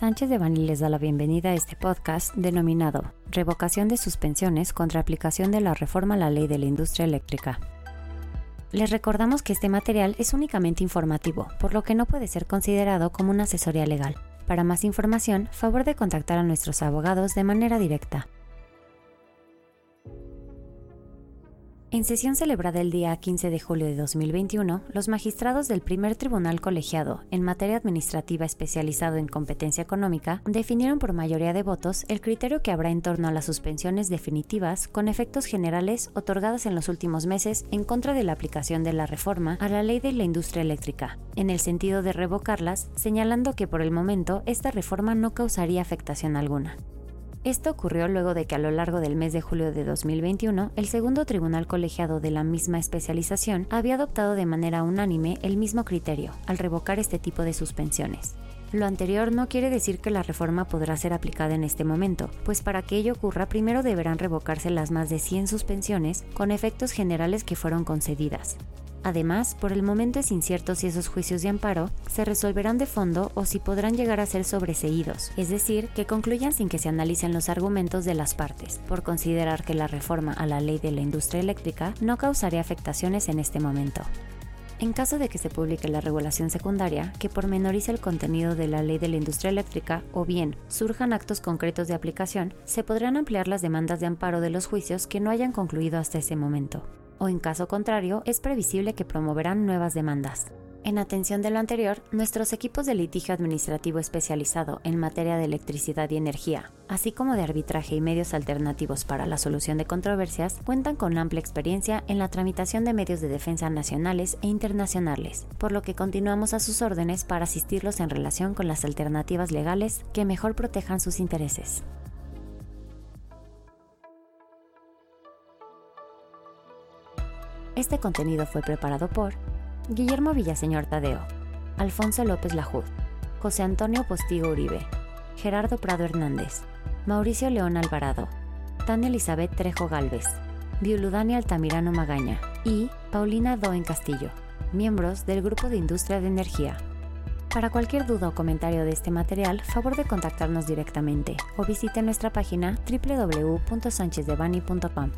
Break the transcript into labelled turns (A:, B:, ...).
A: Sánchez de Bani les da la bienvenida a este podcast denominado Revocación de suspensiones contra aplicación de la reforma a la ley de la industria eléctrica. Les recordamos que este material es únicamente informativo, por lo que no puede ser considerado como una asesoría legal. Para más información, favor de contactar a nuestros abogados de manera directa. En sesión celebrada el día 15 de julio de 2021, los magistrados del primer tribunal colegiado en materia administrativa especializado en competencia económica definieron por mayoría de votos el criterio que habrá en torno a las suspensiones definitivas con efectos generales otorgadas en los últimos meses en contra de la aplicación de la reforma a la ley de la industria eléctrica, en el sentido de revocarlas, señalando que por el momento esta reforma no causaría afectación alguna. Esto ocurrió luego de que a lo largo del mes de julio de 2021, el segundo tribunal colegiado de la misma especialización había adoptado de manera unánime el mismo criterio al revocar este tipo de suspensiones. Lo anterior no quiere decir que la reforma podrá ser aplicada en este momento, pues para que ello ocurra primero deberán revocarse las más de 100 suspensiones con efectos generales que fueron concedidas. Además, por el momento es incierto si esos juicios de amparo se resolverán de fondo o si podrán llegar a ser sobreseídos, es decir, que concluyan sin que se analicen los argumentos de las partes, por considerar que la reforma a la ley de la industria eléctrica no causaría afectaciones en este momento. En caso de que se publique la regulación secundaria que pormenorice el contenido de la ley de la industria eléctrica o bien surjan actos concretos de aplicación, se podrán ampliar las demandas de amparo de los juicios que no hayan concluido hasta ese momento o en caso contrario es previsible que promoverán nuevas demandas. En atención de lo anterior, nuestros equipos de litigio administrativo especializado en materia de electricidad y energía, así como de arbitraje y medios alternativos para la solución de controversias, cuentan con amplia experiencia en la tramitación de medios de defensa nacionales e internacionales, por lo que continuamos a sus órdenes para asistirlos en relación con las alternativas legales que mejor protejan sus intereses. Este contenido fue preparado por Guillermo Villaseñor Tadeo, Alfonso López Lajud, José Antonio Postigo Uribe, Gerardo Prado Hernández, Mauricio León Alvarado, Tania Elizabeth Trejo Galvez, Violudani Altamirano Magaña y Paulina Doen Castillo, miembros del Grupo de Industria de Energía. Para cualquier duda o comentario de este material, favor de contactarnos directamente o visite nuestra página www.sanchezdevani.com.